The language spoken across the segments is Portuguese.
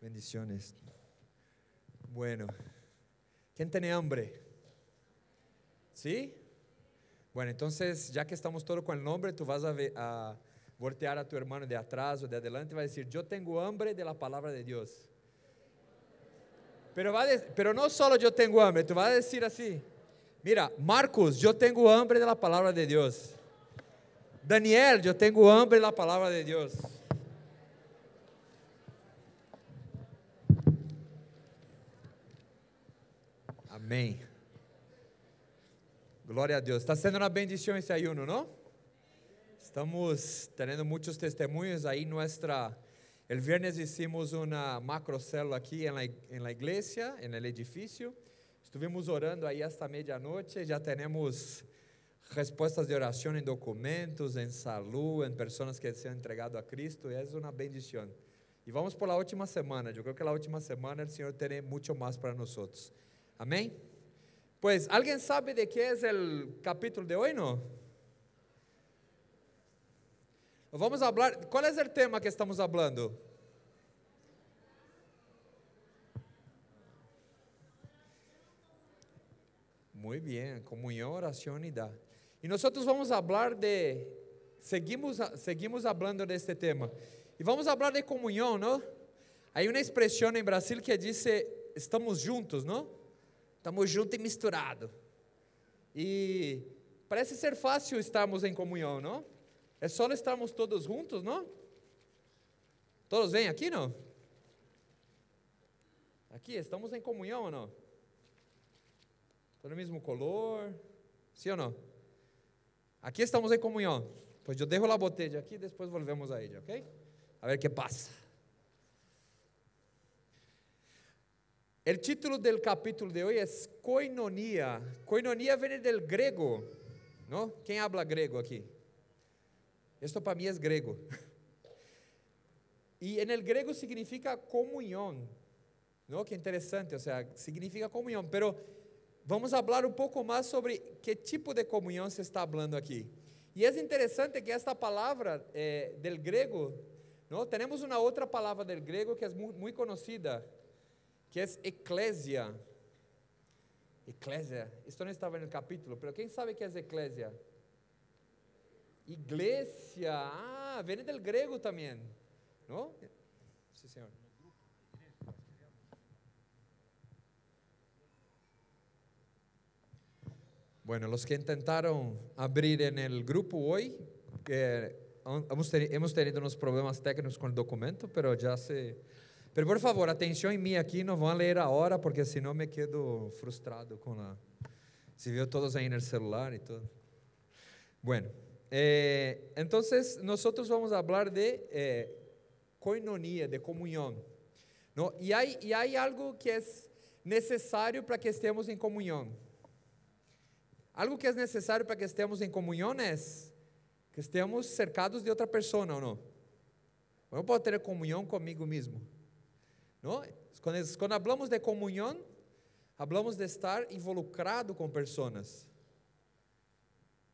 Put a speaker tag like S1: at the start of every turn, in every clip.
S1: Bendiciones. Bueno, ¿quién tiene hambre? ¿Sí? Bueno, entonces, ya que estamos todos con el nombre, tú vas a, voltear a tu hermano de atrás o de adelante y vas a decir, yo tengo hambre de la palabra de Dios. Pero, va pero no solo yo tengo hambre, tú vas a decir así, mira, Marcos, yo tengo hambre de la palabra de Dios. Daniel, yo tengo hambre de la palabra de Dios. Amém. Glória a Deus. Está sendo uma bendição esse ayuno, não? Estamos tendo muitos testemunhos aí. Nuestra, el viernes hicimos uma macro célula aqui em en el edifício. Estuvimos orando aí hasta medianoche. Já temos respostas de oração em documentos, em saúde, em pessoas que se han entregado a Cristo. É uma bendição. E vamos por la última semana. Eu creio que la última semana o Senhor tem muito mais para nós. Amém? Pues, ¿alguien sabe de qué es el capítulo de hoy, no? Vamos hablar, ¿cuál es el tema que estamos hablando? Muy bien, comunión, oración y da. Y nosotros vamos a hablar de, seguimos, seguimos hablando de este tema. Y vamos a hablar de comunión, ¿no? Hay una expresión en Brasil que dice, estamos juntos, ¿no? Estamos juntos e misturados. E parece ser fácil estarmos em comunhão, não? É só estarmos todos juntos, não? Todos vêm aqui, não? Aqui, estamos em comunhão ou não? Todo o mesmo color? Sim ou não? Aqui estamos em comunhão. Pois eu derro a botella aqui, depois volvemos a ela, ok? A ver que passa. O título do capítulo de hoje é Koinonia. Koinonia vem do grego, não? Quem habla grego aqui? Isto para mim é grego. E en el grego significa comunhão, não? Que interessante, ou seja, significa comunhão. Pero vamos falar um pouco mais sobre que tipo de comunhão se está falando aqui. E é interessante que esta palavra eh, del grego, não? Temos uma outra palavra del grego que é muito, conhecida que é eclésia. Eclésia, isto não estava no capítulo, mas quem sabe que é eclésia? Iglesia, ah, vem do grego também, não? Sim, senhor. Bueno, los que intentaron abrir en el grupo hoy, eh, hemos, tenido, unos problemas técnicos con el documento, pero ya se, Pero por favor, atenção em mim aqui, não vão ler a hora, porque senão me quedo frustrado com a. Se viu todos aí no celular e tudo. Bueno, eh, entonces nosotros vamos a hablar de eh, coinonia, de comunhão. ¿no? E há algo que é necessário para que estemos em comunhão. Algo que é necessário para que estemos em comunhão é que estemos cercados de outra pessoa, ou não? Eu não posso ter comunhão comigo mesmo. ¿No? Cuando, cuando de comunión, hablamos de estar involucrado com pessoas.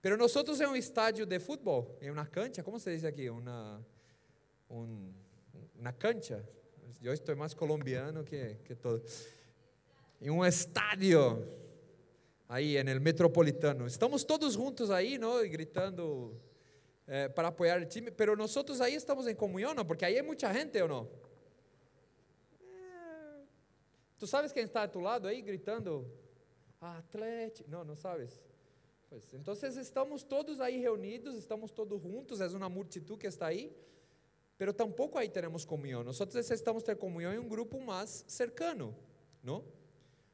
S1: Pero nosotros en un estadio de fútbol, en una cancha, ¿cómo se dice aquí? Una, un, una cancha. Yo estoy más colombiano que, que todo. En un estadio, aí en el metropolitano. Estamos todos juntos aí, ¿no? E gritando eh, para apoiar o time, pero nosotros aí estamos em comunhão, ¿no? Porque aí é muita gente, ou não? Tu sabes quem está a tu lado aí gritando? Atlético. Não, não sabes? Pois, então estamos todos aí reunidos, estamos todos juntos, é uma multitud que está aí, pero tampouco aí teremos comunhão. Nós necessitamos ter comunhão em um grupo mais cercano, não?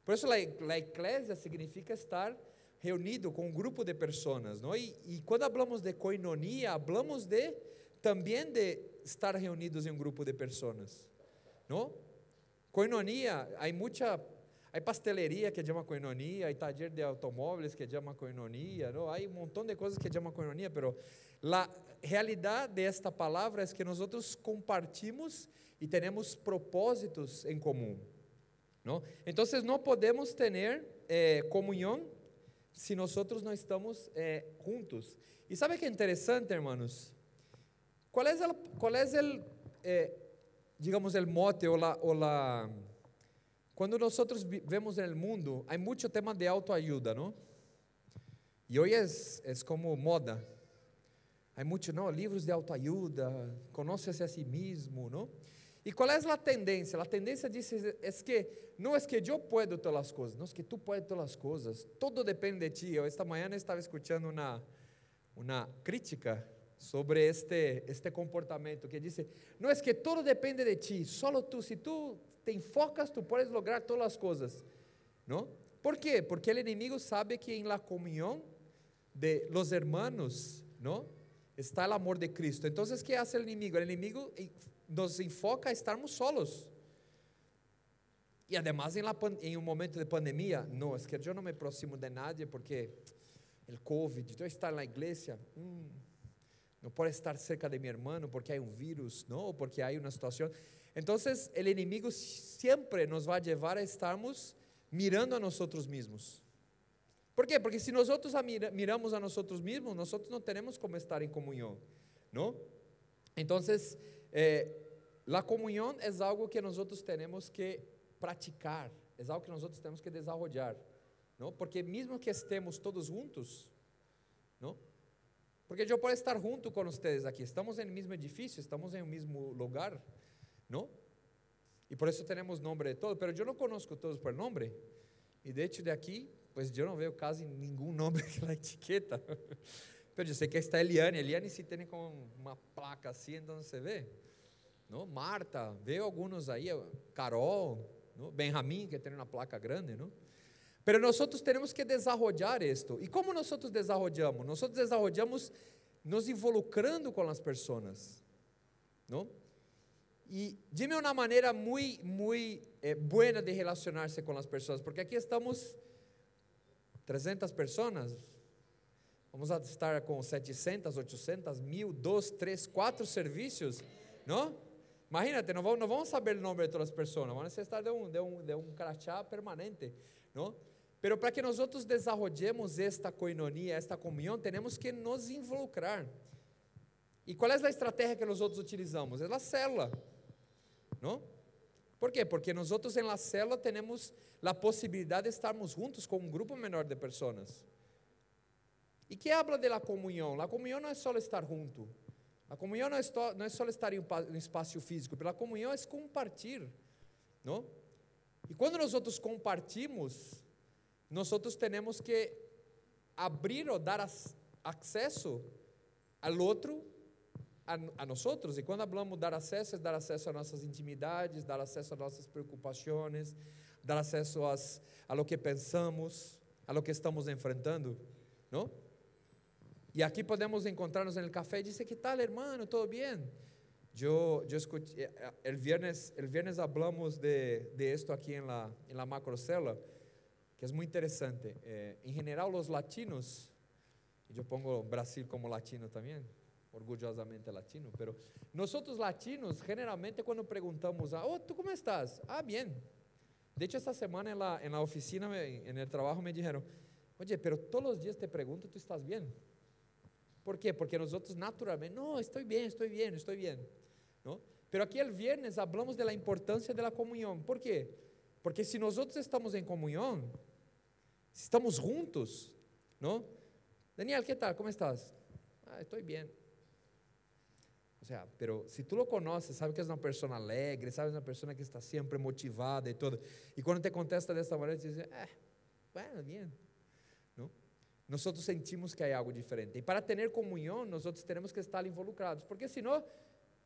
S1: Por isso, a igreja significa estar reunido com um grupo de pessoas, não? E, e quando falamos de coinonia, falamos de também de estar reunidos em um grupo de pessoas, não? Coinonia, há muita Há pasteleria que chama coinonia, há taller de automóveis que chama coinonia, não? há um montão de coisas que chama coinonia, mas a realidade desta palavra é que nós compartimos e temos propósitos em comum. Então, não podemos ter eh, se nós não estamos eh, juntos. E sabe que é interessante, hermanos? É qual é o eh, digamos, el mote o la, o la... Cuando nosotros vemos el mundo, hay mucho tema de autoayuda, ¿no? Y hoy es, es como moda. Hay mucho, ¿no? Libros de autoayuda, conócese a sí mismo, ¿no? ¿Y cuál es la tendencia? La tendencia dice es que no es que yo puedo todas las cosas, no es que tú puedes todas las cosas, todo depende de ti. Yo esta mañana estaba escuchando una, una crítica sobre este, este comportamiento que dice, no es que todo depende de ti, solo tú, si tú te enfocas, tú puedes lograr todas las cosas, ¿no? ¿Por qué? Porque el enemigo sabe que en la comunión de los hermanos, ¿no? Está el amor de Cristo. Entonces, ¿qué hace el enemigo? El enemigo nos enfoca a estarmos solos. Y además en, la, en momento de pandemia, no, es que yo no me aproximo de nadie porque el COVID, yo estar en la iglesia, mmm, no puedo estar cerca de mi hermano porque hay un virus, ¿no? O porque hay una situación. Entonces el enemigo siempre nos va a llevar a estarmos mirando a nosotros mismos. ¿Por qué? Porque si nosotros miramos a nosotros mismos, nosotros no tenemos como estar en comunión, ¿no? Entonces, eh, la comunión es algo que nosotros tenemos que praticar, es algo que nosotros tenemos que desarrollar, ¿no? Porque mismo que estemos todos juntos, ¿no? Porque yo puedo estar junto con ustedes aquí, estamos en el mismo edificio, estamos en el mismo lugar, ¿no? Y por eso tenemos nombre de todo, pero yo no conozco todos por nombre. Y de hecho de aquí, pues yo no veo casi ningún nombre en la etiqueta. Pero yo sé que está Eliane, Eliane sí tiene como una placa así en donde se ve. ¿no? Marta, veo algunos ahí, Carol, ¿no? Benjamín, que tiene una placa grande, ¿no? Pero nosotros tenemos que desarrollar esto. ¿Y cómo nosotros desarrollamos? Nosotros desarrollamos nos involucrando con las personas, ¿no? Y dime una manera muy, muy eh, buena de relacionarse con las personas, porque aquí estamos 300 personas, vamos estar con 700, 800, 1000, 2, 3, 4 servicios, ¿no? Imagínate, no vamos, no vamos saber el nombre de todas las personas, vamos a necesitar de un, de un, de un crachá permanente, ¿no? Pero para que nosotros desarrollemos esta coinonía, esta comunión, tenemos que nos involucrar. ¿Y cuál es la estrategia que nosotros utilizamos? Es la célula, ¿no? ¿Por qué? Porque nosotros en la célula tenemos la posibilidad de estarmos juntos con un grupo menor de personas. ¿Y qué habla de la comunión? La comunión no es solo estar junto. La comunión no es, no es solo estar en un espacio físico, pero la comunión es compartir, ¿no? Y cuando nosotros compartimos, nosotros tenemos que abrir o dar acceso al outro a, a nós. E quando falamos dar acesso, é dar acesso a nossas intimidades, dar acesso a nossas preocupações, dar acesso às, a lo que pensamos, a lo que estamos enfrentando, não? E aqui podemos encontrar-nos no café e dizer: Que tal, hermano? ¿Todo bem? Eu, eu escutei, el viernes, el viernes hablamos de, de esto aqui em la, en la macrocela que es muy interesante. Eh, en general los latinos, yo pongo Brasil como latino también, orgullosamente latino, pero nosotros latinos generalmente cuando preguntamos, a, oh, ¿tú cómo estás? Ah, bien. De hecho, esta semana en la, en la oficina, en el trabajo, me dijeron, oye, pero todos los días te pregunto, ¿tú estás bien? ¿Por qué? Porque nosotros naturalmente, no, estoy bien, estoy bien, estoy bien. ¿no? Pero aquí el viernes hablamos de la importancia de la comunión. ¿Por qué? Porque si nosotros estamos en comunión, Estamos juntos, ¿no? Daniel, ¿qué tal? ¿Cómo estás? Ah, estoy bien. O sea, pero si tú lo conoces, sabes que es una persona alegre, sabes una persona que está siempre motivada y todo. Y cuando te contesta de esta manera, te dice, eh, bueno, bien. ¿No? Nosotros sentimos que hay algo diferente. Y para tener comunión, nosotros tenemos que estar involucrados. Porque si no,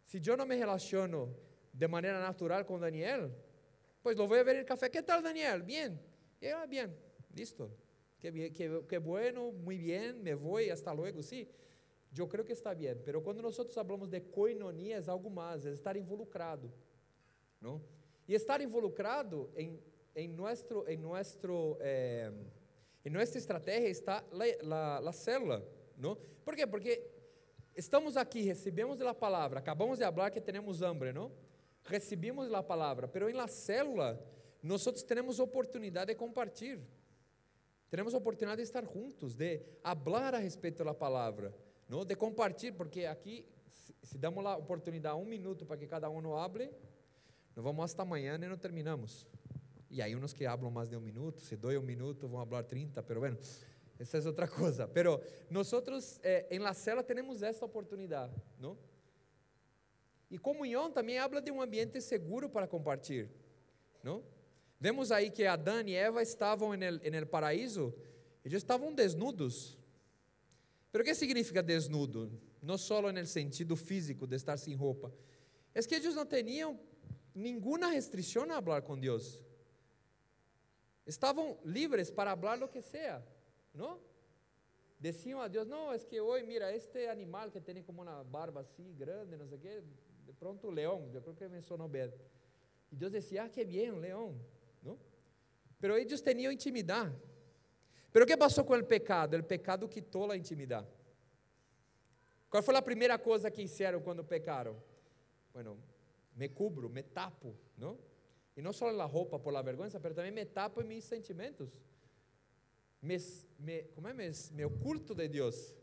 S1: si yo no me relaciono de manera natural con Daniel, pues lo voy a ver en el café. ¿Qué tal, Daniel? Bien. Y, ah, bien. Listo. Qué, qué, qué bueno, muy bien, me voy, hasta luego, sí. Eu creio que está bem, pero quando nós falamos de coinonia é algo mais, é estar involucrado? E estar involucrado em em nosso em nosso eh, em nossa estratégia está a, célula? Por quê? Porque estamos aqui, recebemos a palavra, acabamos de falar que temos hambre, não? Recebemos a palavra, pero em la célula nós temos oportunidade de compartilhar. Temos a oportunidade de estar juntos, de hablar a respeito da palavra, não? de compartilhar, porque aqui, se damos a oportunidade um minuto para que cada um hable, Nós vamos hasta amanhã e não terminamos. E aí uns que hablam mais de um minuto, se doy um minuto, vão falar 30, pero bueno, essa é outra coisa. Pero nosotros eh, en la cela temos essa oportunidade, não? E comunhão também habla de um ambiente seguro para compartilhar, não? Vemos aí que Adão e Eva estavam en el, en el paraíso, eles estavam desnudos. Pero que significa desnudo? Não só no sentido físico de estar sem roupa. É que eles não tinham nenhuma restrição a falar com Deus. Estavam livres para falar o que seja, não? Diziam a Deus, não, é que hoje, mira, este animal que tem como uma barba assim, grande, não sei o quê, de pronto leão, eu creo que mencionou bem. E Deus dizia, ah, que bem, leão? Pero eles tinham intimidade. Pero que passou com o pecado? O pecado quitou a intimidade. Qual foi a primeira coisa que fizeram quando pecaram? Bueno, me cubro, me tapo, não? E não só a roupa por la vergonha, mas também me tapo em meus sentimentos. Me, me, como é? Me, me oculto de Deus.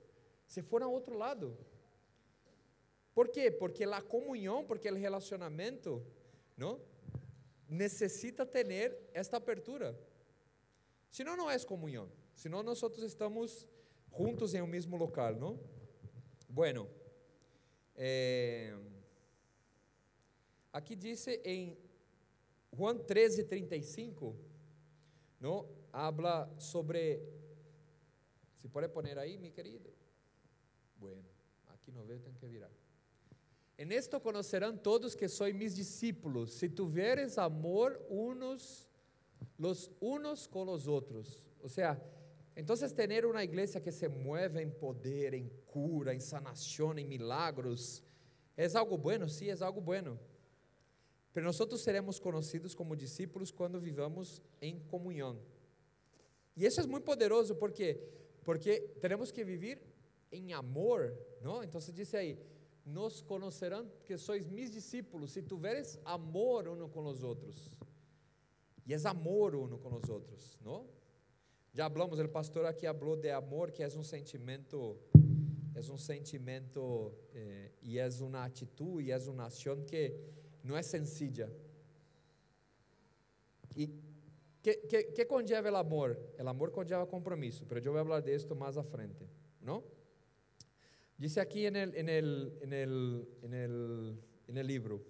S1: Se for ao outro lado. Por quê? Porque a comunhão, porque o relacionamento, não? Necessita ter esta abertura. Senão não é comunhão. Senão nós estamos juntos em um mesmo local, não? Bueno, eh, aqui diz em Juan 13, 35, ¿no? habla sobre, se pode poner aí, mi querido. Bueno, aqui não veio, tem que virar. En esto conocerán todos que soy mis discípulos, si tuvieres amor unos los unos con los otros. O sea, entonces tener una iglesia que se mueve en poder, en cura, en sanación, en milagros, ¿es algo bueno? Sí, es algo bueno. Pero nosotros seremos conocidos como discípulos quando vivamos em comunhão. E isso é muito poderoso porque porque temos que viver em amor, não? Então se diz aí, nos conocerão que sois mis discípulos se tiveres amor uno com os outros. E é amor uno com os outros, não? Já falamos, o pastor aqui falou de amor, que é um sentimento, é um sentimento eh, e é uma atitude, e é uma ação que não é sencilla. E que, que, que conlleva o amor? O amor conlleva compromisso, mas eu vou falar de esto mais à frente, não? Dice aqui en el, en el, en el, en el, en el libro,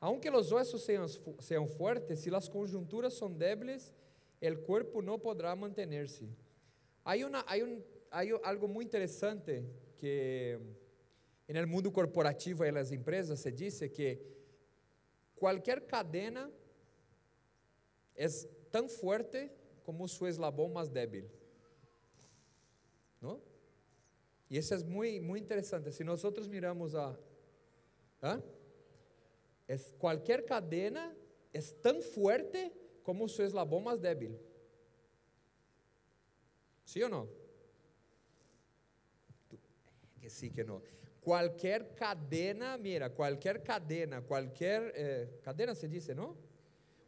S1: aunque los huesos sean, sean fuertes, si las conjunturas son débiles, el cuerpo no podrá mantenerse. Hay, una, hay, un, hay algo muy interesante que en el mundo corporativo y en las empresas se dice que Qualquer cadena é tão forte como seu eslabão mais débil. ¿No? E isso é muito, interessante. Se nós miramos a. ¿ah? Es, qualquer cadena é tão forte como seu eslabão mais débil. ¿Sí ou não? Que sim, que não. Qualquer cadena, mira, qualquer cadena, qualquer eh, cadena se diz, não?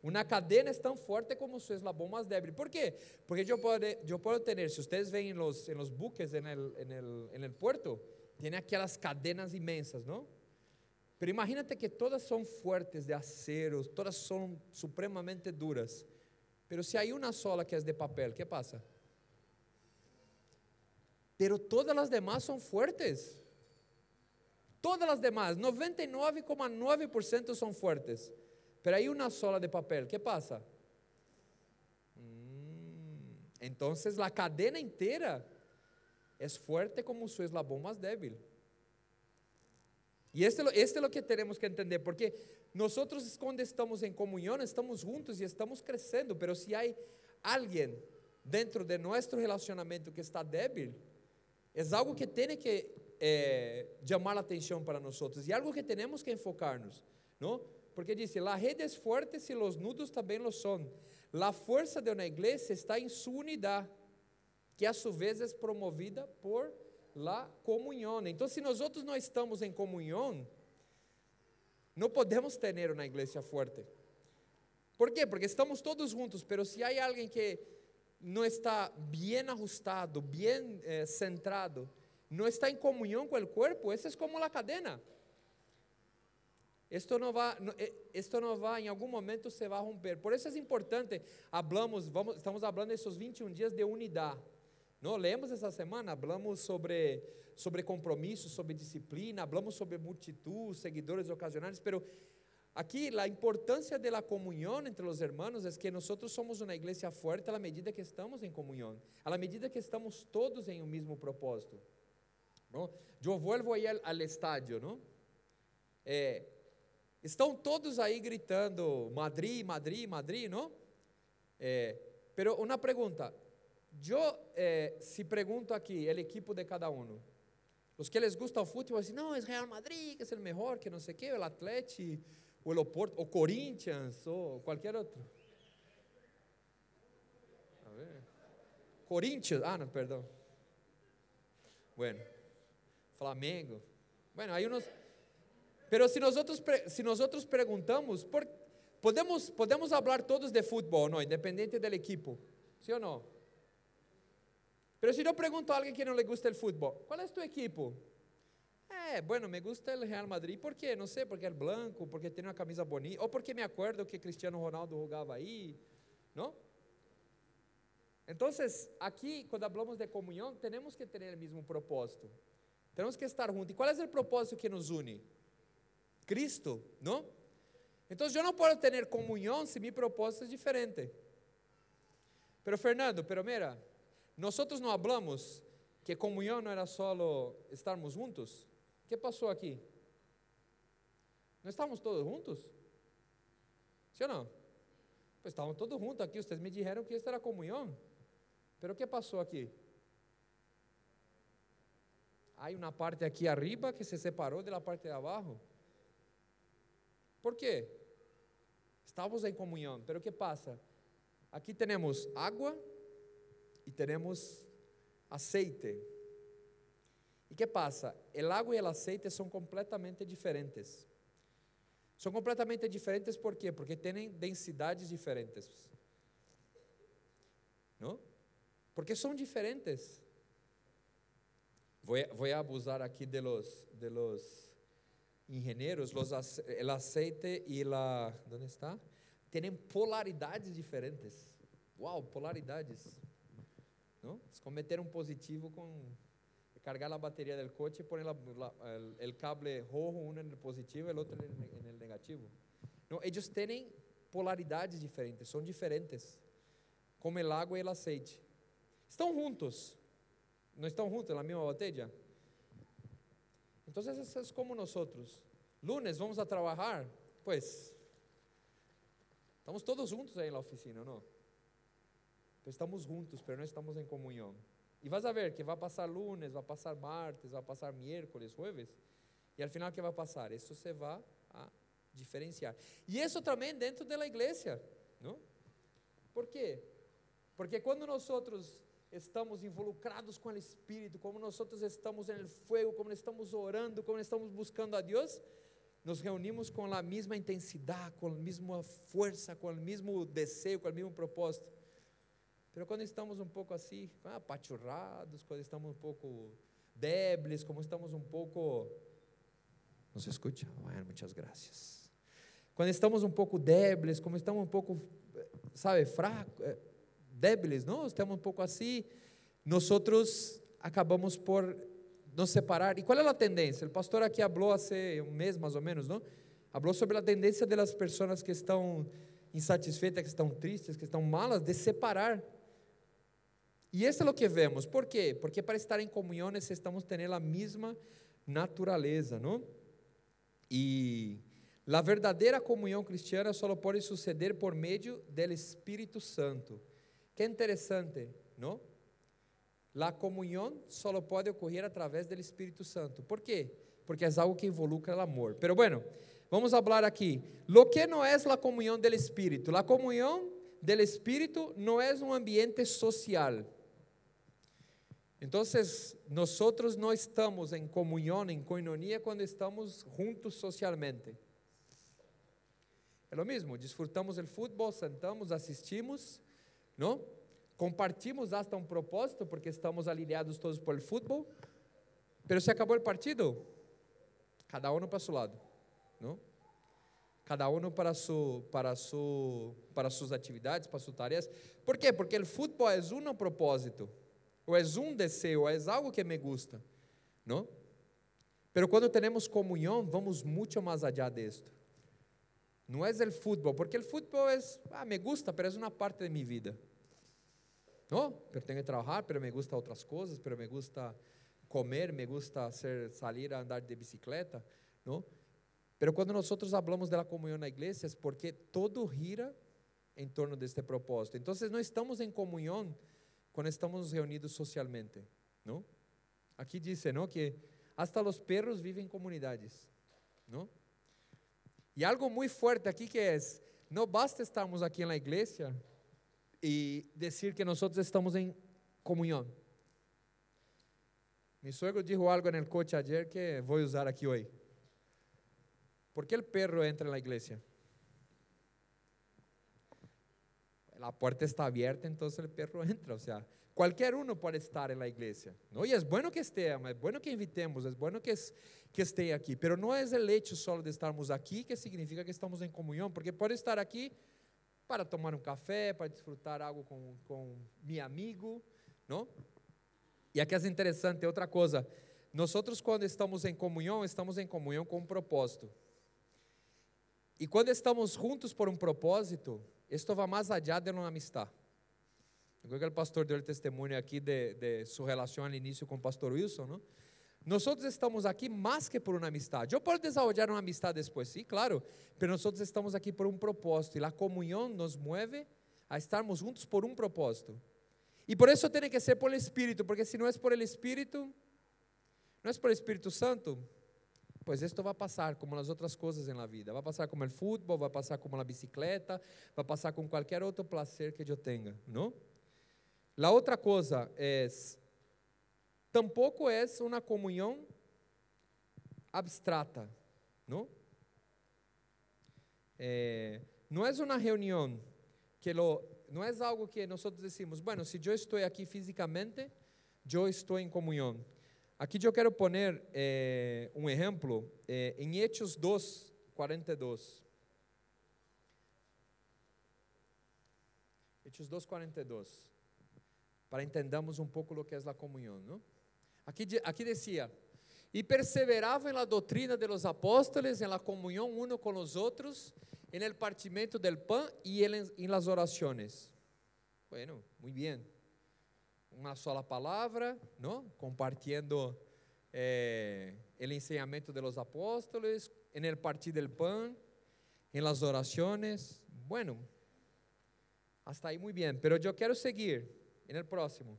S1: Uma cadena é tão forte como seu eslabão mais débil. ¿Por quê? Porque eu posso, eu posso ter, se vocês veem nos, nos buques en el, en el, en el puerto, tem aquelas cadenas imensas, não? Pero imagínate que todas são fuertes de acero, todas são supremamente duras. Pero se hay una sola que é de papel, ¿qué pasa? Pero todas as demás são fuertes. Todas as demais, 99,9% são fuertes. Pero hay una sola de papel. ¿Qué pasa? Mm, entonces la cadena entera es fuerte como su eslabón más débil. Y este, este es lo que tenemos que entender, porque nosotros cuando estamos en comunión, estamos juntos y estamos creciendo, pero si hay alguien dentro de nuestro relacionamiento que está débil, es algo que tiene que é, chamar a atenção para nós outros. E algo que temos que enfocar-nos, não? Porque diz: "La rede é forte e los nudos também lo são. La força de uma igreja está em sua unidade, que a sua vez é promovida por la comunhão. Então, se nós não estamos em comunhão, não podemos ter uma igreja forte. Por quê? Porque estamos todos juntos, mas se há alguém que não está bem ajustado, bem eh, centrado, no está en comunión con el cuerpo. Esa es como la cadena. Esto no va, no, eh, esto no va, algún momento se va a romper. Por eso es importante, hablamos, vamos, estamos hablando de esos 21 días de unidad. ¿no? Leemos essa semana, hablamos sobre, sobre compromisso, sobre disciplina, hablamos sobre multitud, seguidores ocasionais, pero Aqui, a importância da comunhão entre os hermanos é que nós somos uma igreja forte à medida que estamos em comunhão, à medida que estamos todos em um mesmo propósito. ¿no? Eu volvo aí ao, estádio, não? É, estão todos aí gritando Madrid, Madrid, Madrid, não? É, pero uma pergunta, eu eh, se pergunto aqui, o equipo de cada um, os que les gusta o futebol, dizem, não, é Real Madrid, que é o melhor, que não sei o que, o Atlético o El Oporto, o Corinthians, ou qualquer outro. A ver. Corinthians, ah, não, perdão. Bueno, Flamengo. Bueno, aí nós. Pero outros, se nós outros perguntamos, por, podemos podemos falar todos de futebol, não, independente do equipo, sim ou não? Pero se eu pergunto a alguém que não le gusta o futebol, qual é tu equipo? É, bueno, me gusta o Real Madrid. ¿Por quê? Não sei, porque é branco, porque tem uma camisa bonita, ou porque me acuerdo que Cristiano Ronaldo jogava aí, não? Então, aqui, quando falamos de comunhão, temos que ter o mesmo propósito. Temos que estar juntos. E qual é o propósito que nos une? Cristo, não? Então, eu não posso ter comunhão se meu propósito é diferente. Pero Fernando, pero mira, nós não hablamos que comunhão não era só estarmos juntos. O que passou aqui? Não estávamos todos juntos? Sim ou não? Pues estávamos todos juntos aqui. Vocês me disseram que isso era comunhão. Pero o que passou aqui? Há uma parte aqui arriba que se separou da parte de abaixo. Por quê? Estávamos em comunhão. Pero o que passa? Aqui temos água e temos aceite. E que passa? O água e o aceite são completamente diferentes. São completamente diferentes por quê? Porque têm densidades diferentes. Não? Porque são diferentes. Vou, vou abusar aqui de los, de los engenheiros, los, el aceite e la, onde está? Têm polaridades diferentes. Uau, polaridades. Eles cometeram um positivo com cargar la batería del coche y poner la, la, el, el, cable rojo, uno en el positivo y el otro en el, negativo. No, ellos tienen polaridades diferentes, são diferentes, como el agua e el aceite. Estão juntos, não estão juntos na mesma bateria? Então, é como nós. Lunes vamos a trabalhar, pues, estamos todos juntos aí na oficina, não? Estamos juntos, mas não estamos em comunhão. E vas a ver que vai passar lunes, vai passar martes, vai passar miércoles, jueves. E al final, que vai passar? Isso se vai a diferenciar. E isso também dentro da igreja. Não? Por quê? Porque quando nós estamos involucrados com o Espírito, como nós estamos no fogo, como estamos orando, como estamos buscando a Deus, nos reunimos com a mesma intensidade, com a mesma força, com o mesmo desejo, com o mesmo propósito. Mas quando estamos um pouco assim, apachurrados, quando estamos um pouco débiles, como estamos um pouco. Nos escuta? Bueno, muitas graças. Quando estamos um pouco débiles, como estamos um pouco, sabe, fracos, eh, débiles, não? Estamos um pouco assim, nós acabamos por nos separar. E qual é a tendência? O pastor aqui falou há um mês mais ou menos, não? Falou sobre a tendência das pessoas que estão insatisfeitas, que estão tristes, que estão malas, de separar. E isso é o que vemos. ¿Por quê? Porque para estar em comunhão necessitamos ter a mesma natureza, não? E a verdadeira comunhão cristiana só pode suceder por meio do Espírito Santo. Que interessante, não? A comunhão só pode ocorrer através do Espírito Santo. Por quê? Porque é algo que involucra o amor. Pero bueno, vamos falar aqui. Lo que não é a comunhão do Espírito? A comunhão do Espírito não é um ambiente social. Então, nós não estamos em comunhão, em coinonia, quando estamos juntos socialmente. É o mesmo, disfrutamos do futebol, sentamos, assistimos, não? Compartimos hasta um propósito, porque estamos alineados todos por futebol, mas se acabou o partido, cada um para seu lado, não? cada um para su para su para suas atividades, para suas tarefas. ¿Por quê? Porque o futebol é um propósito, ou é um desejo, é algo que me gusta, não? Pero quando temos comunhão, vamos muito mais allá de esto. Não é o futebol, porque o futebol é, ah, me gusta, pero é uma parte de minha vida. No, pero tengo que trabajar, pero me gusta otras cosas, pero me gusta comer, me gusta hacer, salir a andar de bicicleta, ¿no? Pero cuando nosotros hablamos de la comunión en la iglesia es porque todo gira en torno de este propósito. Entonces no estamos en comunión cuando estamos reunidos socialmente, ¿no? Aquí dice, ¿no? Que hasta los perros viven en comunidades, ¿no? Y algo muy fuerte aquí que es, no basta estarmos aquí en la iglesia y decir que nosotros estamos en comunión. Mi suegro dijo algo en el coche ayer que voy a usar aquí hoy. ¿Por qué el perro entra en la iglesia? La puerta está abierta, entonces el perro entra. O sea, cualquier uno puede estar en la iglesia. ¿no? Y es bueno que esté, es bueno que invitemos, es bueno que, que esté aquí. Pero no es el hecho solo de estarmos aquí que significa que estamos en comunión, porque puede estar aquí para tomar um café, para desfrutar algo com, com meu amigo, não? E aqui é interessante, outra coisa, nós quando estamos em comunhão, estamos em comunhão com um propósito. E quando estamos juntos por um propósito, isto vai mais allá de uma amistade. Eu creo que o pastor deu testemunho aqui de, de sua relação no início com o pastor Wilson, não? Nós estamos aqui mais que por uma amistade. Eu posso desarrollar uma amistade depois, sim, claro, mas nós estamos aqui por um propósito e a comunhão nos move a estarmos juntos por um propósito. E por isso tem que ser por Espírito, porque se não é por Espírito, não é por Espírito Santo, pois isto vai passar como as outras coisas na vida. Vai passar como o futebol, vai passar como a bicicleta, vai passar com qualquer outro prazer que eu tenha, não? A outra coisa é tampoco es una comunión abstrata, ¿no? Eh, no es una reunión que lo, no es algo que nosotros decimos, bueno, si yo estoy aquí físicamente, yo estoy en comunión. Aquí yo quiero poner eh, un ejemplo eh, en Hechos 2, 42. Hechos 2, 42. Para entendamos um pouco o que é a comunhão, não? Aqui, aqui decía, e perseveravam na doutrina de los apóstoles, en la comunión uno con los otros, en el partimiento del pan y en, las oraciones. Bueno, muy bien. Uma sola palavra, ¿no? Compartiendo eh, el enseñamiento de los apóstoles, en el partir del pan, en las oraciones. Bueno, hasta ahí muy bien. Pero yo quiero seguir en el próximo.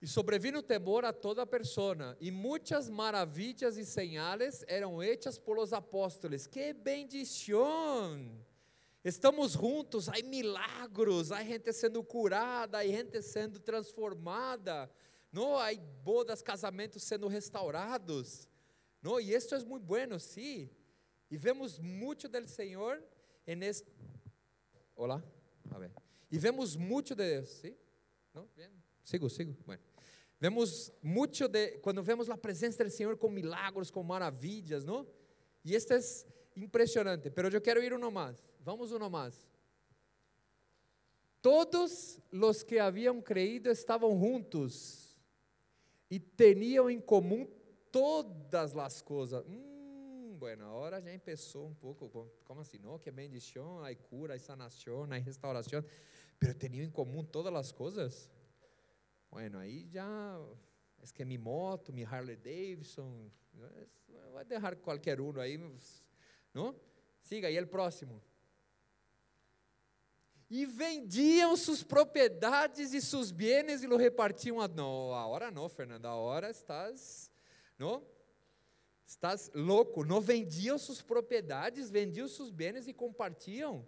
S1: E sobrevino temor a toda persona, e muitas maravilhas e señales eram hechas por los apóstoles. Que bendição! Estamos juntos, há milagros, há gente sendo curada, há gente sendo transformada, não? há bodas, casamentos sendo restaurados. Não? E isso é muito bueno, sim. E vemos muito do Senhor en este... Olá, a ver. E vemos muito de Deus, sim? Não? Sigo, sigo. Bueno. Vemos muito de, quando vemos a presença do Senhor com milagros, com maravilhas, não? E este é impressionante, pero eu quero ir uno mais. Vamos uno mais. Todos os que haviam creído estavam juntos e tinham em comum todas as coisas. Hum, bueno, agora já começou um pouco, como assim? Não, que bendição, há cura, há sanação, há restauração, pero tinham em comum todas as coisas. Bueno, aí já es que mi moto, mi Harley Davidson, vai deixar qualquer um aí, não? Siga, aí o próximo. E vendiam suas propriedades e seus bens e lo repartiam a não, agora não, Fernanda, agora estás, não? Estás louco, não vendiam suas propriedades, vendiam seus bens e compartilham.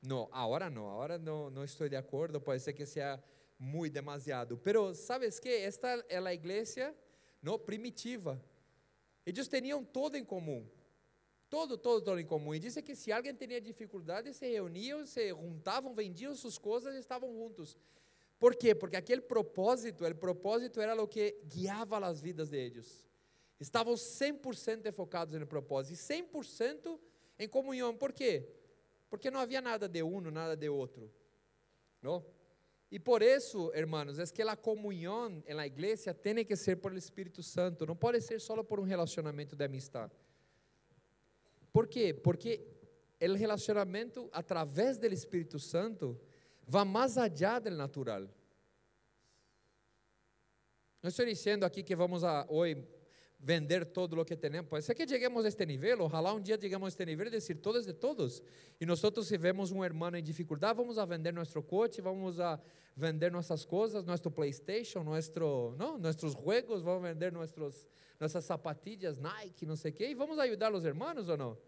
S1: Não, agora não, agora não, não estou de acordo, pode ser que seja muito demasiado. Pero, sabes que? Esta é a igreja não primitiva. Eles tinham todo em comum. Todo, todo, todo em comum. E disse que se alguém tinha dificuldade, se reuniam, se juntavam, vendiam suas coisas e estavam juntos. ¿Por quê? Porque aquele propósito, o propósito era o que guiava as vidas de eles. Estavam 100% focados no propósito e 100% em comunhão. Por quê? Porque não havia nada de um, nada de outro. Não? E por isso, hermanos, é que a comunhão na igreja tem que ser por Espírito Santo, não pode ser só por um relacionamento de amistade. Por quê? Porque o relacionamento através do Espírito Santo vai mais allá do natural. Não estou dizendo aqui que vamos a hoje vender todo o que temos. Pode ser que cheguemos a este nível, ojalá um dia cheguemos a este nível de dizer todos de todos. E nós, se vemos um irmão em dificuldade, vamos a vender nosso coche, vamos a vender nossas coisas, nosso PlayStation, nosso, não, nossos juegos, vamos vender nossos, nossas sapatilhas Nike, não sei o quê, e vamos ajudar os irmãos ou não?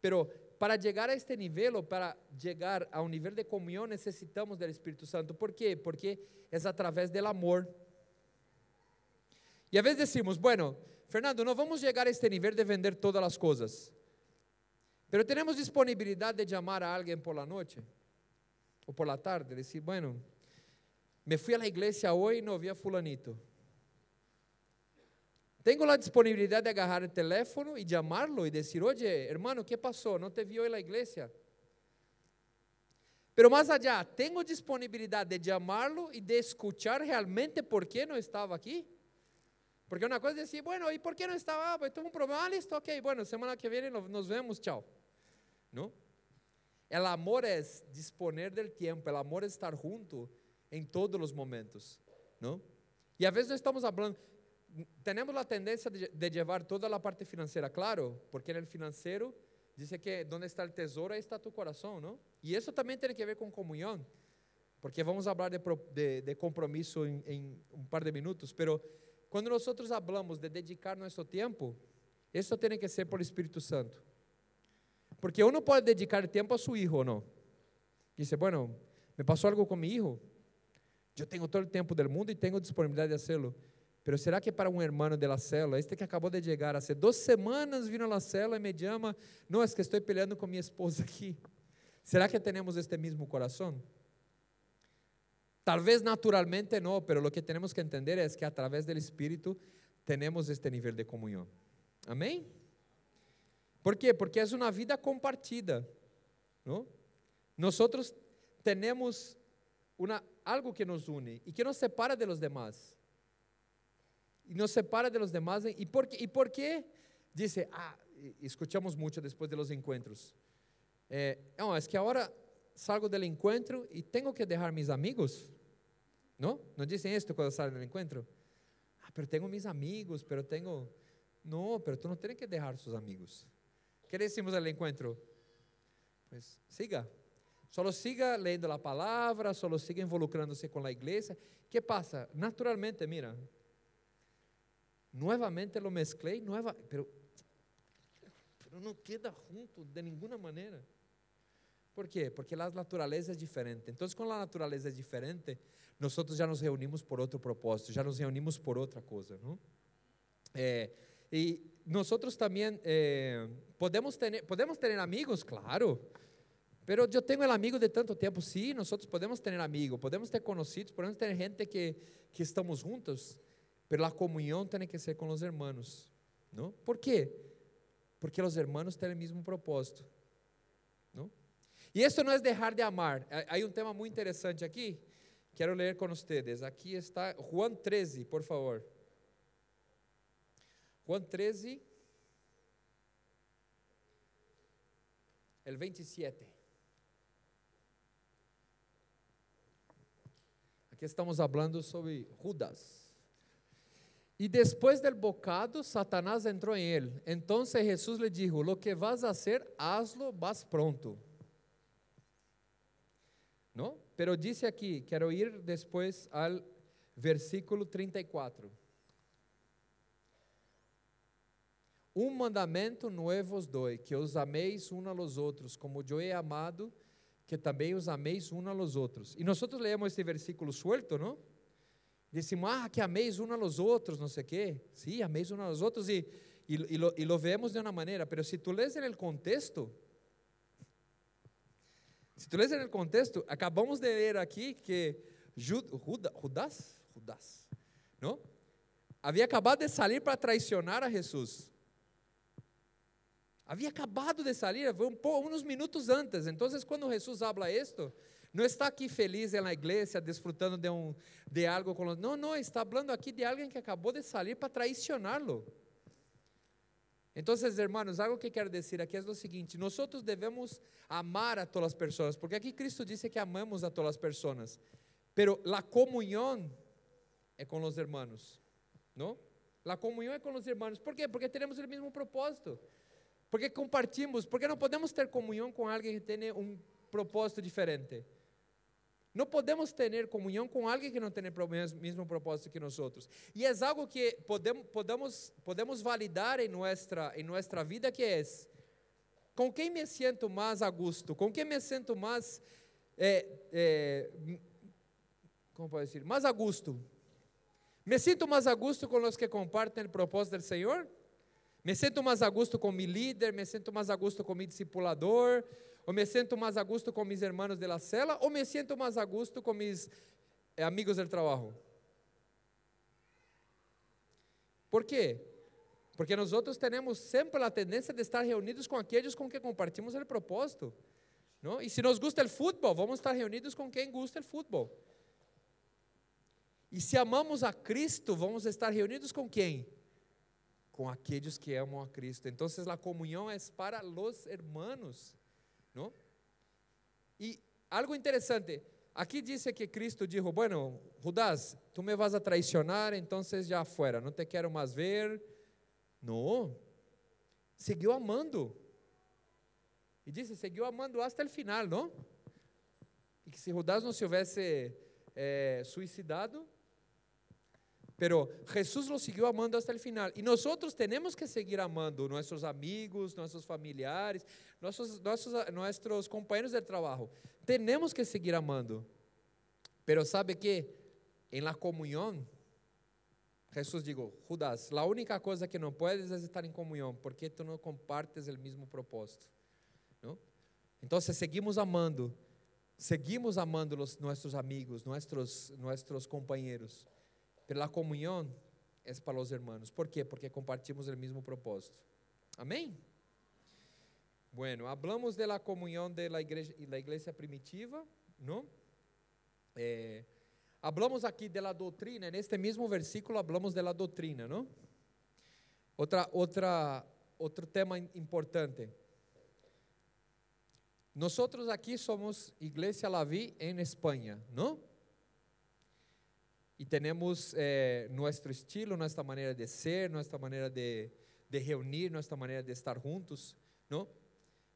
S1: Pero para chegar a este nível, ou para chegar a um nível de comunhão, necessitamos do Espírito Santo. ¿Por quê? Porque é através do amor. E a vezes decimos, bueno, Fernando, não vamos chegar a este nível de vender todas as coisas. Pero temos disponibilidade de chamar a alguém por la noite ou por la tarde, decir, bueno, me fui a la iglesia hoy e não vi a fulanito. Tenho a disponibilidade de agarrar o teléfono e chamarlo e dizer, oye, hermano, que passou? Não te vi hoje na igreja. Pero mais allá, tenho disponibilidade de chamarlo e de escuchar realmente por que não estava aqui? Porque uma coisa é dizer, bueno, e por que não estava? Ah, pues tuve um problema, ah, listo, ok, bueno, semana que vem nos vemos, tchau. Não? O amor é disponer del tempo, o amor é estar junto em todos os momentos, não? E às vezes nós estamos falando, temos a tendência de, levar toda a parte financeira, claro, porque no financeiro diz que onde está o tesouro, aí está tu coração, não? E isso também tem que ver com comunhão, porque vamos falar de, de, de um par de minutos, pero quando nós falamos de dedicar nosso tempo, isso tem que ser por Espírito Santo, porque uno pode dedicar tempo a seu ou não. Dice, bueno, me passou algo com meu filho, eu tenho todo o tempo do mundo e tenho disponibilidade de hacerlo. Pero será que para um hermano de la célula, este que acabou de chegar, hace duas semanas vino a la célula e me chama, não, é que estou peleando com minha esposa aqui. Será que temos este mesmo coração? Talvez naturalmente não, pero o que temos que entender é que a través Espírito temos este nível de comunhão. Amém? ¿Por quê? Porque é uma vida compartida, não? Nós temos uma, algo que nos une e que nos separa de los demás e nos separa de los demás. ¿Y por? ¿Y por qué? Dice, ah, escuchamos mucho después de los encuentros. Eh, no, es que ahora salgo del encuentro y tengo que dejar mis amigos. ¿No? ¿No dicen esto cuando salen del encuentro? Ah, pero tengo mis amigos, pero tengo... No, pero tú no tienes que dejar sus amigos. ¿Qué decimos al encuentro? Pues siga. Solo siga leyendo la palabra, solo siga involucrándose con la iglesia. ¿Qué pasa? Naturalmente, mira, Nuevamente lo mezclei, nueva, pero, pero não queda junto de nenhuma maneira. ¿Por quê? Porque a natureza é diferente. Então, quando a natureza é diferente, nós já nos reunimos por outro propósito, já nos reunimos por outra coisa, não? É, e nós também é, podemos ter podemos ter amigos, claro. Pero eu tenho el amigo de tanto tempo, sim, nós podemos ter amigos, podemos ter conhecidos, podemos ter gente que que estamos juntos. Pero la comunión tiene que ser con los hermanos, ¿no? ¿Por qué? Porque los hermanos tienen el mismo propósito, ¿no? E isso não é deixar de amar. Há um tema muito interessante aqui. Quero ler com vocês. Aqui está Juan 13, por favor. Juan 13, el 27. Aqui estamos falando sobre Judas. E depois del bocado, Satanás entrou em ele. Então Jesus lhe disse: Lo que vas a hacer, hazlo, vas pronto. Não? Pero disse aqui, quero ir depois ao versículo 34. Um mandamento novo os dou, que os ameis uns a los outros, como eu he amado, que também os ameis uns a los outros. E nós lemos este versículo suelto, não? Decimos, ah, que ameis uns aos outros, não sei o quê. Sim, sí, ameis uns aos outros e, e, e, lo, e lo vemos de uma maneira, mas se tu lês no contexto, se tu lês no contexto, acabamos de ler aqui que Judas, Judas, não? Havia acabado de sair para traicionar a Jesus. Havia acabado de sair, foi um, uns minutos antes. Então, quando Jesus habla isto, não está aqui feliz na igreja, desfrutando de, um, de algo Não, não, está falando aqui de alguém que acabou de sair para traicioná-lo. Então, hermanos, algo que quero dizer aqui é o seguinte: nós devemos amar a todas as pessoas, porque aqui Cristo disse que amamos a todas as pessoas, pero a comunhão é com os hermanos, não? A comunhão é com os hermanos, por quê? Porque temos o mesmo propósito, porque compartimos, porque não podemos ter comunhão com alguém que tem um propósito diferente. Não podemos ter comunhão com alguém que não tem o mesmo propósito que nós outros. E é algo que podemos, podemos, podemos validar em nossa, em nossa vida, que é com quem me sinto mais a gosto, com quem me sinto mais, é, é, como pode dizer, mais a gosto. Me sinto mais a gosto com os que compartem o propósito do Senhor? Me sinto mais a gosto com meu líder, me sinto mais a gosto com meu discipulador, ou me sinto mais a gusto com mis hermanos de la cela, ou me sinto mais a gusto com mis eh, amigos del trabajo. Por quê? Porque nós temos sempre a tendência de estar reunidos com aqueles com quem compartimos o propósito. Não? E se nos gusta o futebol, vamos estar reunidos com quem gusta o futebol. E se amamos a Cristo, vamos estar reunidos com quem? Com aqueles que amam a Cristo. Então, a comunhão é para os hermanos. ¿No? Y algo interesante, aquí dice que Cristo dijo, bueno, Judas, tú me vas a traicionar, entonces ya afuera, no te quiero más ver. No, seguiu amando. E disse, seguiu amando hasta o final, não? E que se Judas não se houvesse é, suicidado, Pero Jesús lo siguió amando hasta el final. Y nosotros tenemos que seguir amando nuestros amigos, nuestros familiares, nuestros, nuestros, nuestros compañeros de trabajo. Tenemos que seguir amando. Pero sabe que en la comunión, Jesús dijo, Judas, la única cosa que no puedes es estar en comunión porque tú no compartes el mismo propósito. ¿no? Entonces seguimos amando, seguimos amando los, nuestros amigos, nuestros, nuestros compañeros. Pela comunhão é para os hermanos. ¿Por quê? Porque compartimos o mesmo propósito. Amém? Bueno, hablamos de la comunhão de la igreja, la iglesia primitiva, ¿no? Eh, hablamos aqui de la doutrina, neste mesmo versículo hablamos de la doutrina, ¿no? Outra, outra, outro tema importante. Nós aqui somos Igreja Lavi em Espanha, não? Y tenemos eh, estilo, nuestra manera de ser, nuestra manera de, de, reunir, nuestra manera de estar juntos, ¿no?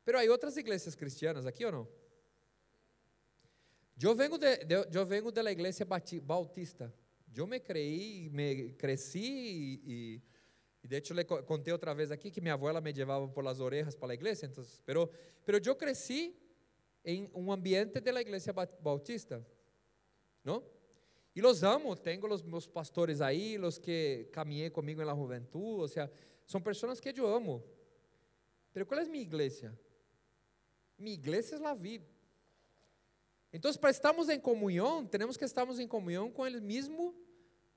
S1: Pero hay otras iglesias cristianas aquí o no? Yo vengo de, de yo vengo de la bautista. Yo me creí, me crecí y, y de hecho le conté otra vez aquí que mi abuela me llevaba por las orejas para la iglesia, entonces, pero, pero yo crecí en un ambiente de la bautista, ¿no? E los amo, tenho os meus pastores aí, os que caminhei comigo na juventude, ou seja, são pessoas que eu amo. Mas qual é minha igreja? Minha igreja é a vida. Então, para estarmos em comunhão, temos que estarmos em comunhão com o mesmo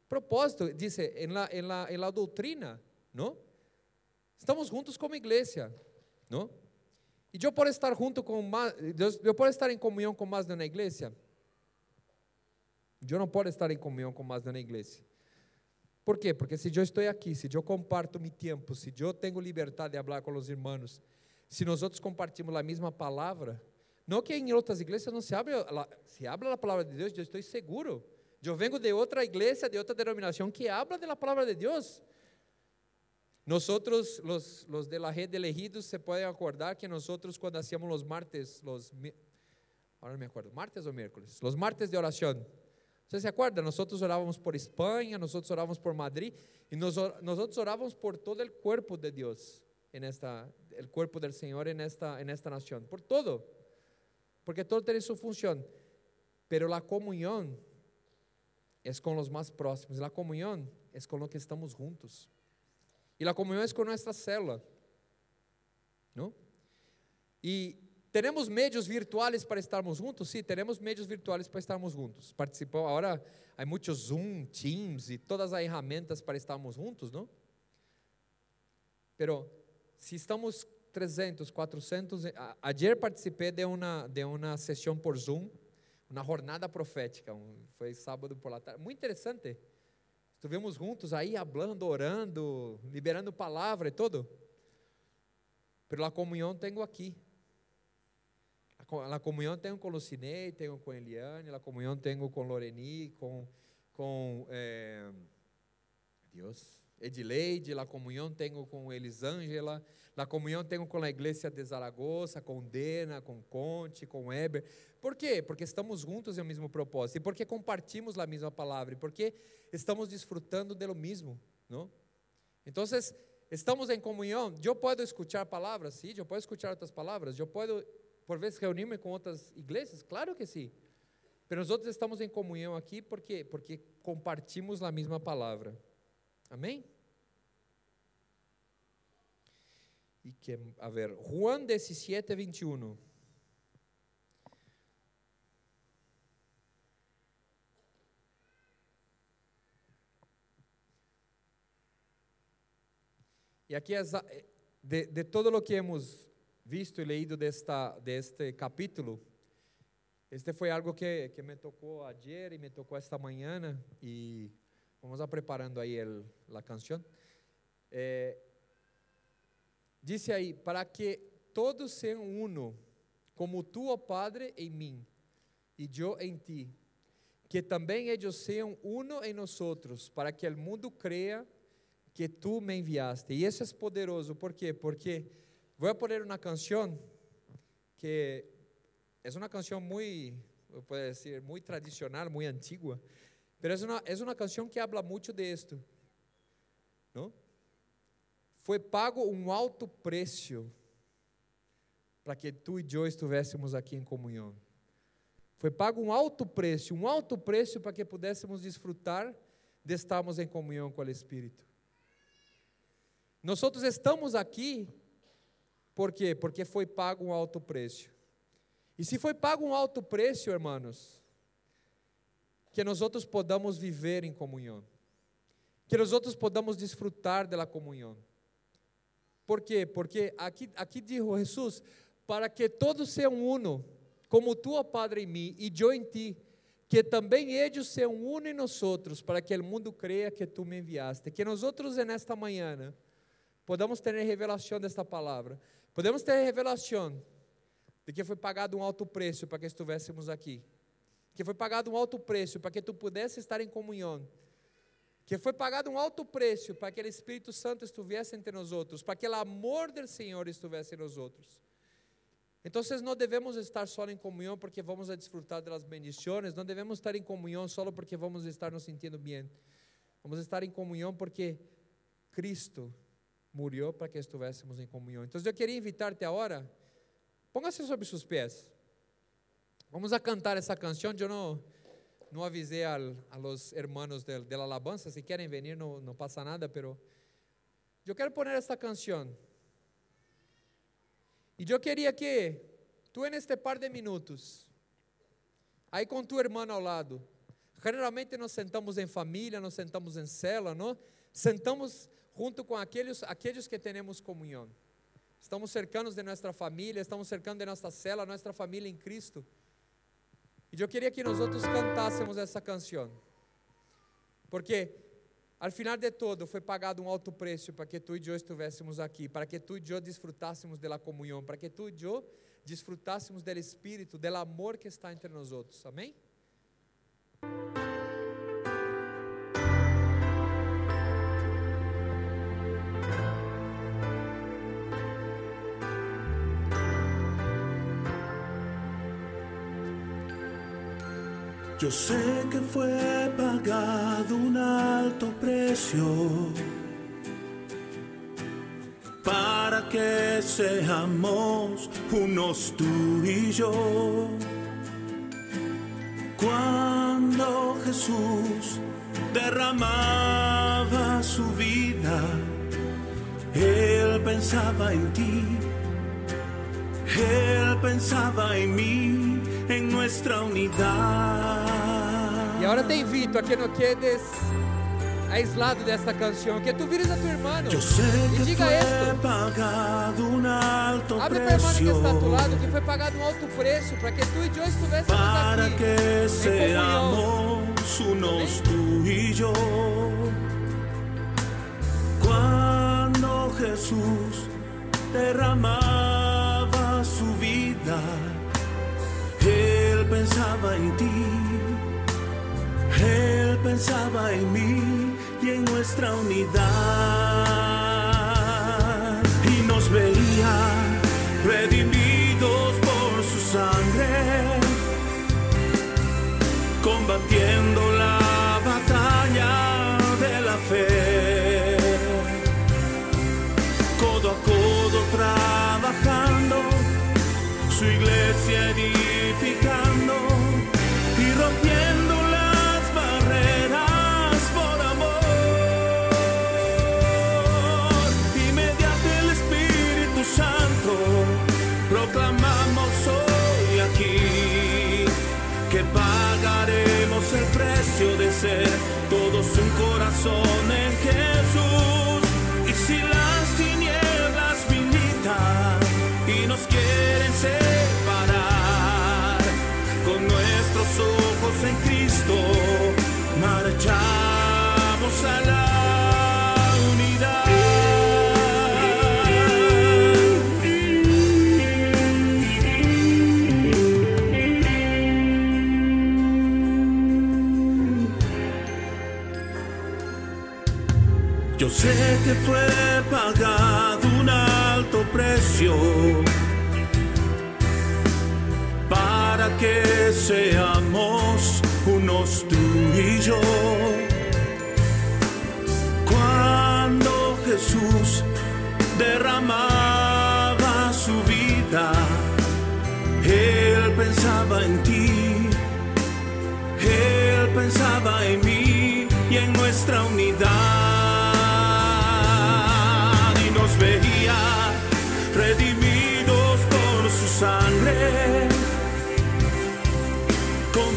S1: propósito. Diz, em la, em la, la doutrina, não? Estamos juntos como igreja, não? E eu por estar junto com mais, eu por estar em comunhão com mais de uma igreja, eu não posso estar em comunhão com mais de uma igreja. Por quê? Porque se eu estou aqui, se eu comparto meu tempo, se eu tenho liberdade de falar com os irmãos, se nós outros compartilhamos a mesma palavra, não que em outras igrejas não se abre, se habla a palavra de Deus, eu estou seguro. Eu venho de outra igreja, de outra denominação que habla da palavra de Deus. Nós, os, los de la rede elegidos, se podem acordar que nós, quando hacíamos os martes, los, agora não me acordo, martes ou miércoles, os martes de oração, você se acorda? Nós orávamos por Espanha, nós orávamos por Madrid e nós, orávamos por todo o corpo de Deus, en esta, el cuerpo del Señor en esta, en esta nación, por todo, porque todo tem sua função. Pero a comunhão é com os mais próximos, a comunhão é com os que estamos juntos. E a comunhão é com nossa célula, não? Temos meios virtuais para estarmos juntos? Sim, temos meios virtuais para estarmos juntos. Participamos, agora há muitos Zoom, Teams e todas as ferramentas para estarmos juntos, não? Pero se estamos 300, 400, ayer participei de uma de uma sessão por Zoom, uma jornada profética, um, foi sábado por la tarde, muito interessante. Estivemos juntos aí, falando, orando, liberando palavra e tudo. Pela comunhão tenho aqui. A comunhão tenho com Lucinei, tenho com Eliane, a comunhão tenho com Loreni, com, com eh, Deus, Edileide, a comunhão tenho com Elisângela, a comunhão tenho com a igreja de Zaragoza, com Dena, com Conte, com Eber. Por quê? Porque estamos juntos em o mesmo propósito, e porque compartimos a mesma palavra, e porque estamos desfrutando de lo mesmo, não? Então, estamos em comunhão. Eu posso escutar palavras, sim, eu posso escutar outras palavras, eu posso, por vezes, reunir-me com outras igrejas, claro que sim. Mas nós outros estamos em comunhão aqui porque porque compartimos a mesma palavra. Amém? E que, a ver, Juan 17, 21. E aqui de, de todo o que hemos visto e leído desta, deste capítulo, este foi algo que, que me tocou ayer e me tocou esta manhã e vamos a preparando aí el, a canção. Eh, dice aí, para que todos sejam uno, como tu, ó oh Padre, em mim, e eu em ti, que também eles sejam uno em nós para que o mundo creia que tu me enviaste. E isso é poderoso, por quê? Porque vou pôr uma canção que é uma canção muito, pode dizer, muito tradicional, muito antiga, mas é uma, é uma canção que habla muito de esto. Não? Foi pago um alto preço para que tu e eu estivéssemos aqui em comunhão. Foi pago um alto preço, um alto preço para que pudéssemos desfrutar de estarmos em comunhão com o Espírito. Nós estamos aqui, por quê? Porque foi pago um alto preço. E se foi pago um alto preço, irmãos, que nós outros podamos viver em comunhão, que nós outros podamos desfrutar da comunhão. Por quê? Porque aqui, aqui diz Jesus, para que todos sejam uno, como tu, ó Padre, em mim e eu em ti, que também eles sejam uno em nós outros, para que o mundo creia que tu me enviaste. Que nós outros, nesta manhã, né, podamos ter revelação desta palavra. Podemos ter revelação de que foi pagado um alto preço para que estivéssemos aqui. Que foi pagado um alto preço para que tu pudesse estar em comunhão. Que foi pagado um alto preço para que o Espírito Santo estivesse entre nós outros, para que o amor do Senhor estivesse em nós outros. Então, não devemos estar só em comunhão porque vamos a desfrutar das bendições, não devemos estar em comunhão só porque vamos estar nos sentindo bem. Vamos estar em comunhão porque Cristo murió para que estivéssemos em comunhão. Então, eu queria invitar-te agora, póngase sobre seus pés. Vamos a cantar essa canção. Eu não, não avisei al, a los hermanos de, la alabanza, se querem venir não, não passa nada, pero eu quero poner esta canção. E eu queria que tu, neste par de minutos, aí com tu irmão ao lado, geralmente nos sentamos em família, nos sentamos em cela, não? Sentamos junto com aqueles, aqueles que temos comunhão. Estamos cercanos de nossa família, estamos cercando de nossa cela, nossa família em Cristo. E eu queria que nós outros cantássemos essa canção. Porque ao final de todo foi pagado um alto preço para que tu e eu estivéssemos aqui, para que tu e eu desfrutássemos da comunhão, para que tu e eu desfrutássemos do Espírito, do amor que está entre nós outros. Amém?
S2: Yo sé que fue pagado un alto precio para que seamos unos tú y yo. Cuando Jesús derramaba su vida, Él pensaba en ti, Él pensaba en mí, en nuestra unidad.
S1: E agora te invito a que não quedes aislado dessa canção, que tu vires a tu
S2: sé
S1: e
S2: que
S1: diga esto.
S2: pagado un alto
S1: Abre para o irmão que está a tu lado, que foi pagado um alto preço para que tu e eu estivéssemos
S2: para
S1: aqui
S2: que
S1: em comunhão.
S2: seamos unos tú y yo. Cuando Jesús derramaba su vida, pensaba en ti, Él pensaba en mí y en nuestra unidad. Y nos veía redimidos por su sangre combatiendo la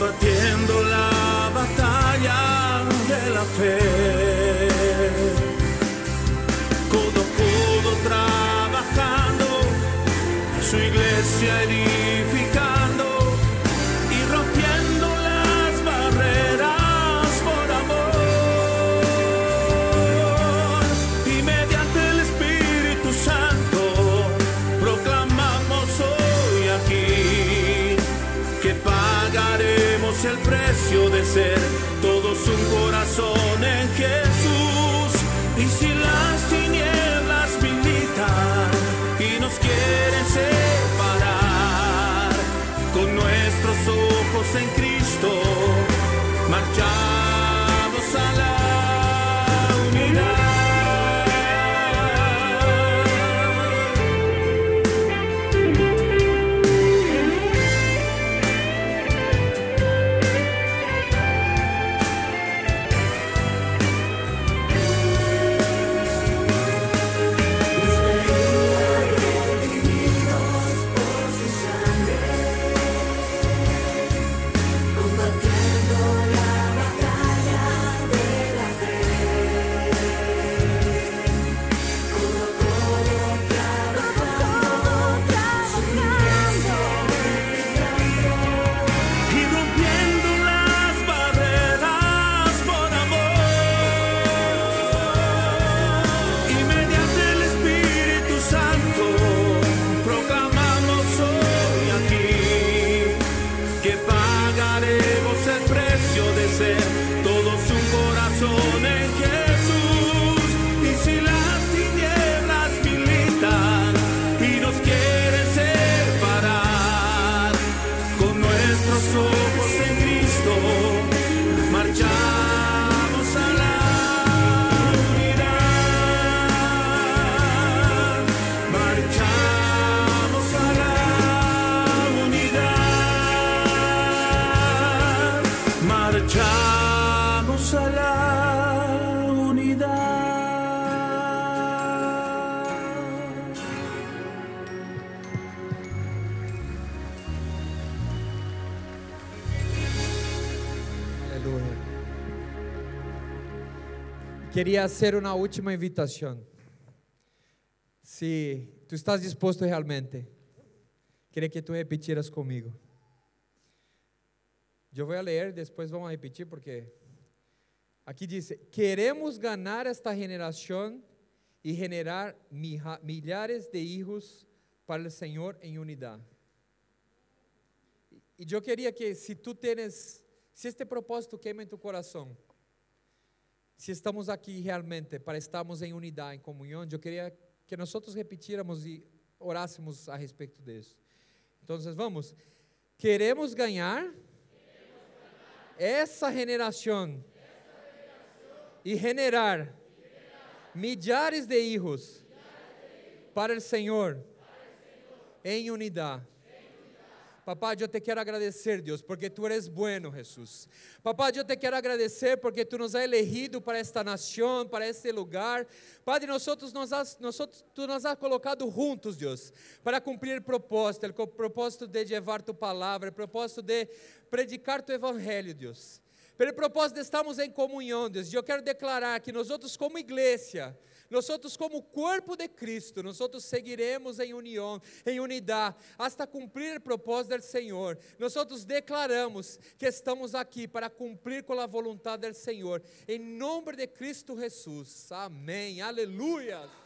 S2: combatiendo la batalla de la fe. Codo a trabajando, su iglesia edificando de ser todos un corazón en Jesús. Y si las tinieblas militan y nos quieren separar, con nuestros ojos en Cristo marchamos
S1: Queria hacer una última invitación. Si tú estás dispuesto realmente, queria que tú repetieras conmigo. Eu vou ler, depois vamos repetir, porque aqui diz: Queremos ganhar esta geração e generar milhares de hijos para o Senhor em unidade. E eu queria que, se tu tens, se este propósito queima em tu coração, se estamos aqui realmente para estarmos em unidade, em comunhão, eu queria que nós repetíramos e orássemos a respeito disso. Então, vamos. Queremos ganhar, essa geração e generar milhares de hijos para o Senhor em unidade. Papá, eu te quero agradecer, Deus, porque tu eres bueno, Jesus. Papá, eu te quero agradecer porque tu nos has elegido para esta nação, para este lugar. Padre, nós nos has, nosotros, nos has colocado juntos, Deus, para cumprir propósito, o propósito de levar tu palavra, o propósito de predicar tu evangelho, Deus. Pelo propósito de estarmos em comunhão, Deus, e eu quero declarar que nós outros como igreja, nós outros como corpo de Cristo, nós outros seguiremos em união, em unidade, hasta cumprir o propósito do Senhor. Nós outros declaramos que estamos aqui para cumprir com a vontade do Senhor, em nome de Cristo Jesus. Amém. Aleluia.